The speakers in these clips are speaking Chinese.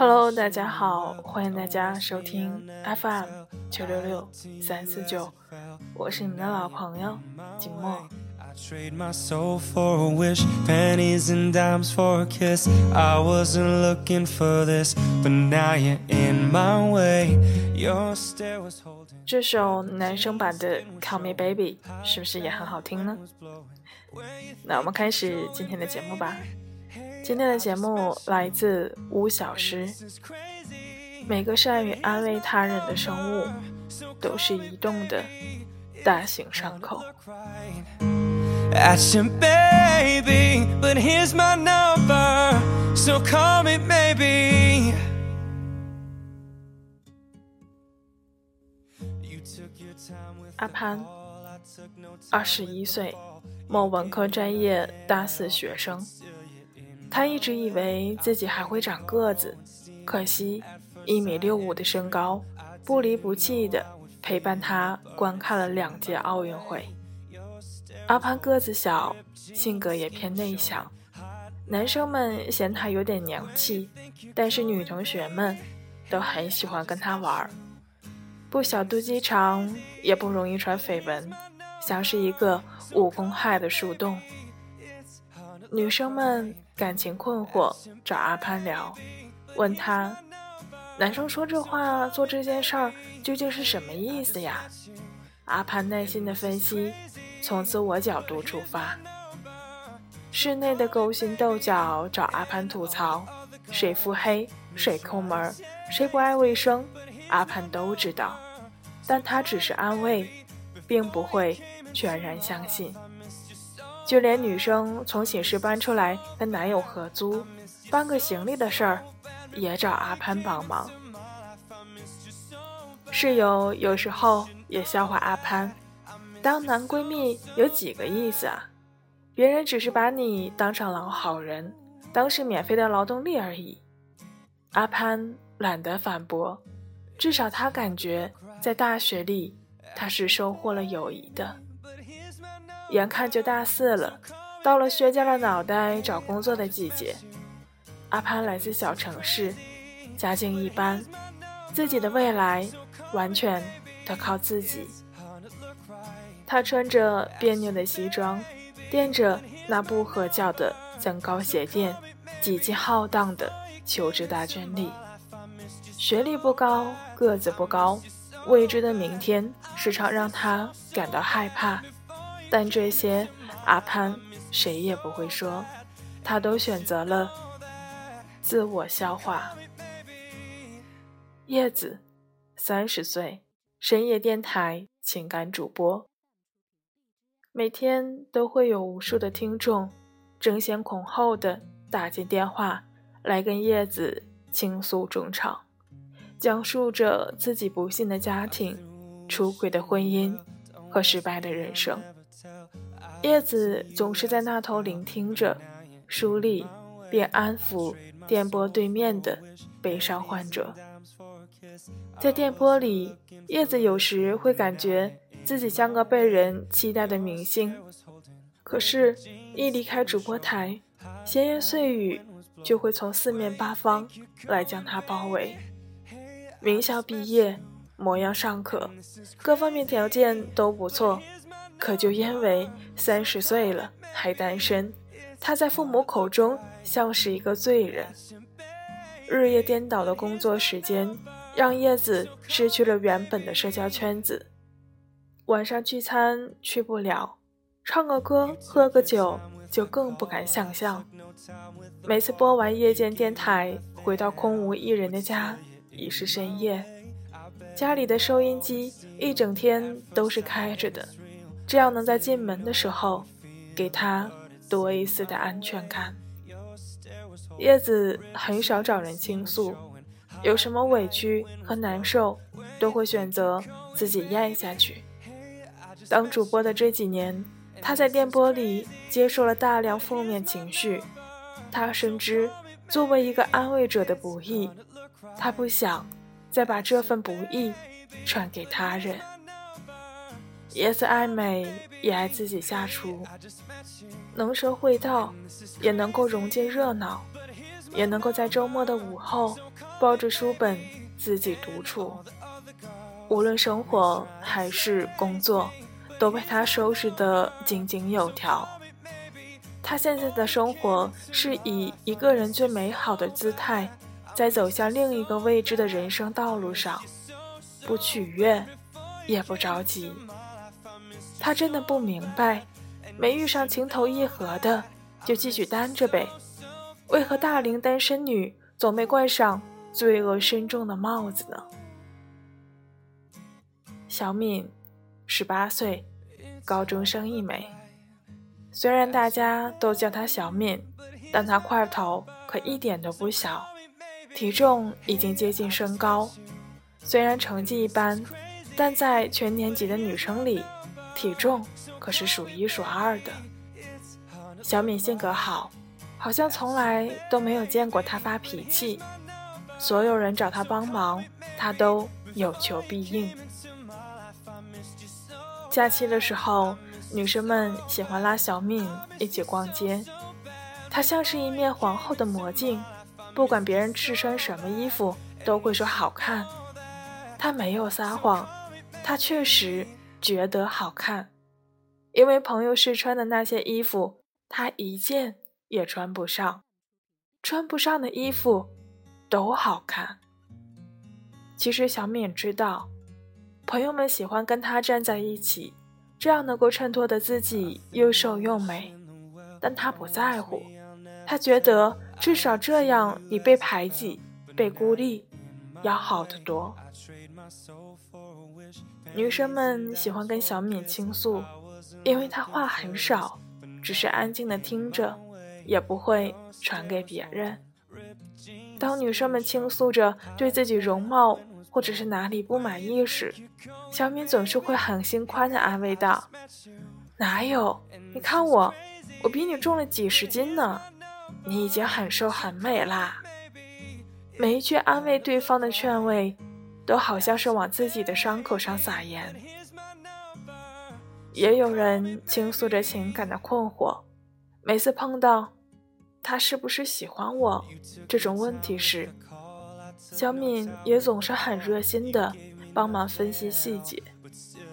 Hello，大家好，欢迎大家收听 FM 九六六三四九，我是你们的老朋友景墨。这首男生版的《Call Me Baby》是不是也很好听呢？那我们开始今天的节目吧。今天的节目来自吴小诗。每个善于安慰他人的生物，都是移动的大型伤口。阿潘，二十一岁，某文科专业大四学生。他一直以为自己还会长个子，可惜一米六五的身高不离不弃地陪伴他观看了两届奥运会。阿潘个子小，性格也偏内向，男生们嫌他有点娘气，但是女同学们都很喜欢跟他玩儿。不小肚鸡肠，也不容易传绯闻，像是一个无公害的树洞。女生们感情困惑，找阿潘聊，问他：“男生说这话、做这件事儿究竟是什么意思呀？”阿潘耐心的分析，从自我角度出发。室内的勾心斗角找阿潘吐槽，谁腹黑，谁抠门，谁不爱卫生，阿潘都知道，但他只是安慰，并不会全然相信。就连女生从寝室搬出来跟男友合租，搬个行李的事儿，也找阿潘帮忙。室友有时候也笑话阿潘，当男闺蜜有几个意思啊？别人只是把你当成老好人，当是免费的劳动力而已。阿潘懒得反驳，至少他感觉在大学里他是收获了友谊的。眼看就大四了，到了削尖了脑袋找工作的季节。阿潘来自小城市，家境一般，自己的未来完全得靠自己。他穿着别扭的西装，垫着那不合脚的增高鞋垫，挤进浩荡的求职大军里。学历不高，个子不高，未知的明天时常让他感到害怕。但这些，阿潘谁也不会说，他都选择了自我消化。叶子，三十岁，深夜电台情感主播，每天都会有无数的听众争先恐后的打进电话来跟叶子倾诉衷肠，讲述着自己不幸的家庭、出轨的婚姻和失败的人生。叶子总是在那头聆听着，梳理便安抚电波对面的悲伤患者。在电波里，叶子有时会感觉自己像个被人期待的明星，可是，一离开主播台，闲言碎语就会从四面八方来将他包围。名校毕业，模样尚可，各方面条件都不错。可就因为三十岁了还单身，他在父母口中像是一个罪人。日夜颠倒的工作时间让叶子失去了原本的社交圈子，晚上聚餐去不了，唱个歌喝个酒就更不敢想象。每次播完夜间电台，回到空无一人的家，已是深夜，家里的收音机一整天都是开着的。这样能在进门的时候给他多一丝的安全感。叶子很少找人倾诉，有什么委屈和难受，都会选择自己咽下去。当主播的这几年，他在电波里接受了大量负面情绪，他深知作为一个安慰者的不易，他不想再把这份不易传给他人。叶子爱美，也爱自己下厨，能说会道，也能够融进热闹，也能够在周末的午后抱着书本自己独处。无论生活还是工作，都被他收拾得井井有条。他现在的生活是以一个人最美好的姿态，在走向另一个未知的人生道路上，不取悦，也不着急。他真的不明白，没遇上情投意合的，就继续单着呗。为何大龄单身女总被冠上罪恶深重的帽子呢？小敏，十八岁，高中生一枚。虽然大家都叫她小敏，但她块头可一点都不小，体重已经接近身高。虽然成绩一般，但在全年级的女生里，体重可是数一数二的。小敏性格好，好像从来都没有见过她发脾气。所有人找她帮忙，她都有求必应。假期的时候，女生们喜欢拉小敏一起逛街。她像是一面皇后的魔镜，不管别人试穿什么衣服，都会说好看。她没有撒谎，她确实觉得好看，因为朋友试穿的那些衣服，她一件也穿不上。穿不上的衣服都好看。其实小敏知道。朋友们喜欢跟他站在一起，这样能够衬托的自己又瘦又美。但他不在乎，他觉得至少这样比被排挤、被孤立要好得多。女生们喜欢跟小敏倾诉，因为她话很少，只是安静的听着，也不会传给别人。当女生们倾诉着对自己容貌，或者是哪里不满意时，小敏总是会很心宽的安慰道：“哪有？你看我，我比你重了几十斤呢，你已经很瘦很美啦。”每一句安慰对方的劝慰，都好像是往自己的伤口上撒盐。也有人倾诉着情感的困惑，每次碰到他是不是喜欢我这种问题时，小敏也总是很热心的帮忙分析细节，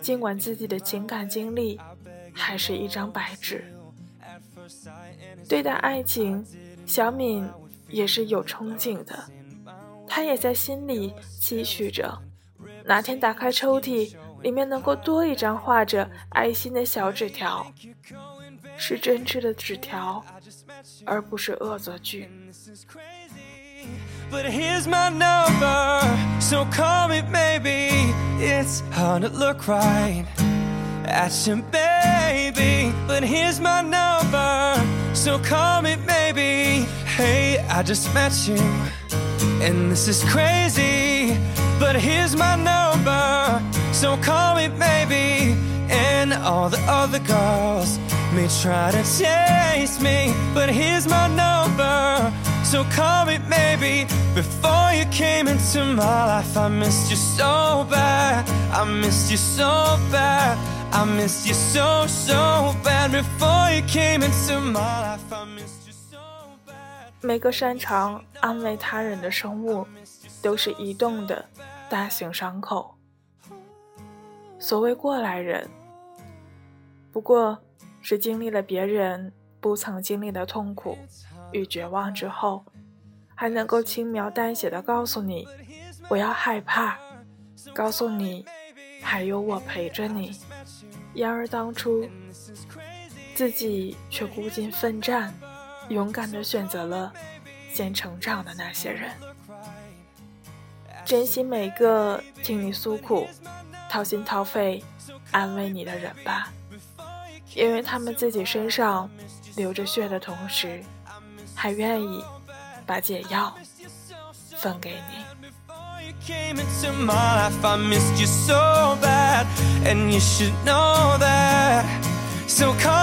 尽管自己的情感经历还是一张白纸。对待爱情，小敏也是有憧憬的，她也在心里期许着，哪天打开抽屉，里面能够多一张画着爱心的小纸条，是真挚的纸条，而不是恶作剧。But here's my number, so call me maybe. It's hard to look right at you, baby. But here's my number, so call me maybe. Hey, I just met you, and this is crazy. But here's my number, so call me maybe. And all the other girls may try to chase me, but here's my number. So call me maybe before you came into my life. I missed you so bad. I missed you so bad. I missed you so so bad before you came into my life. I missed. 每个擅长安慰他人的生物，都是移动的大型伤口。所谓过来人，不过是经历了别人不曾经历的痛苦。与绝望之后，还能够轻描淡写的告诉你不要害怕，告诉你还有我陪着你。然而当初自己却孤军奋战，勇敢地选择了先成长的那些人。珍惜每个听你诉苦、掏心掏肺安慰你的人吧，因为他们自己身上流着血的同时，还愿意把解药分给你。Came into my life, I missed you so bad, and you should know that. So come.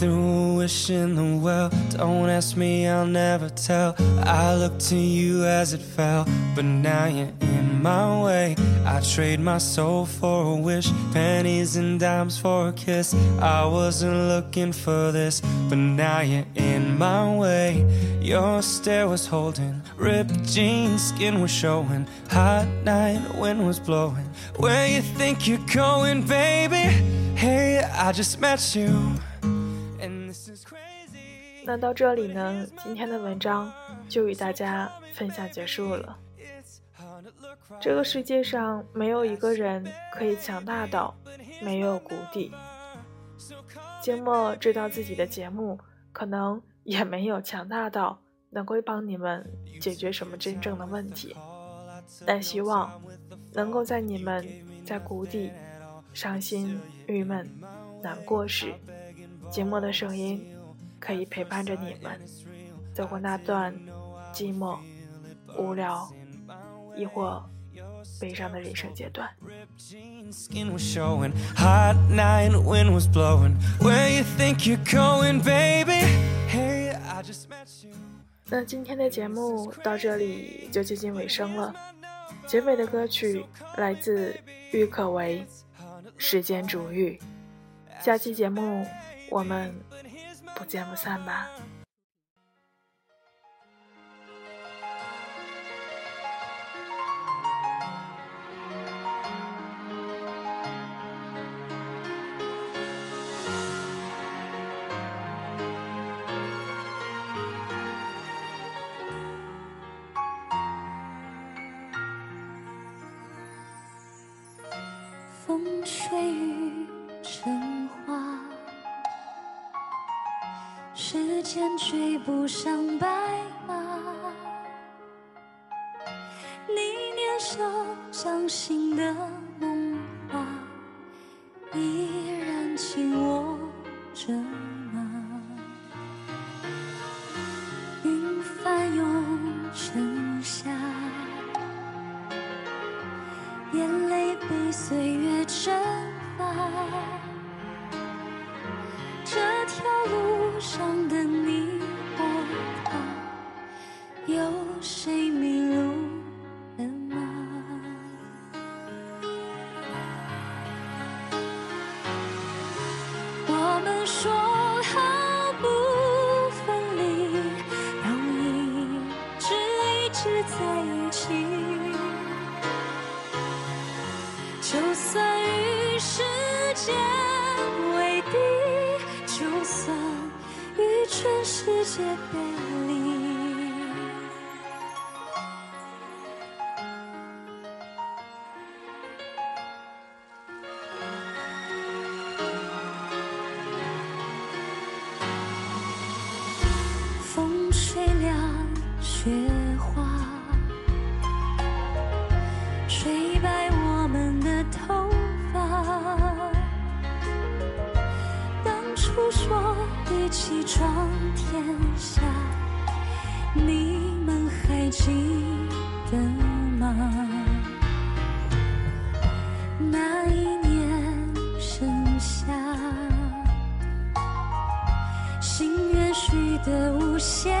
I threw a wish in the well. Don't ask me, I'll never tell. I looked to you as it fell, but now you're in my way. I trade my soul for a wish, pennies and dimes for a kiss. I wasn't looking for this, but now you're in my way. Your stare was holding, ripped jeans, skin was showing. Hot night, wind was blowing. Where you think you're going, baby? Hey, I just met you. 那到这里呢，今天的文章就与大家分享结束了。这个世界上没有一个人可以强大到没有谷底。静默知道自己的节目可能也没有强大到能够帮你们解决什么真正的问题，但希望能够在你们在谷底、伤心、郁闷、难过时，静默的声音可以陪伴着你们走过那段寂寞、无聊，亦或悲伤的人生阶段。Jeans, skin was showing. Hot night, wind was blowing. Where you think you're going, baby? Hey, I just met you. 那今天的节目到这里就接近尾声了，结尾的歌曲来自郁可唯，《时间煮雨》。下期节目我们不见不散吧。不上白马。你年少掌心的梦说记得吗？那一年盛夏，心愿许得无限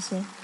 谢谢。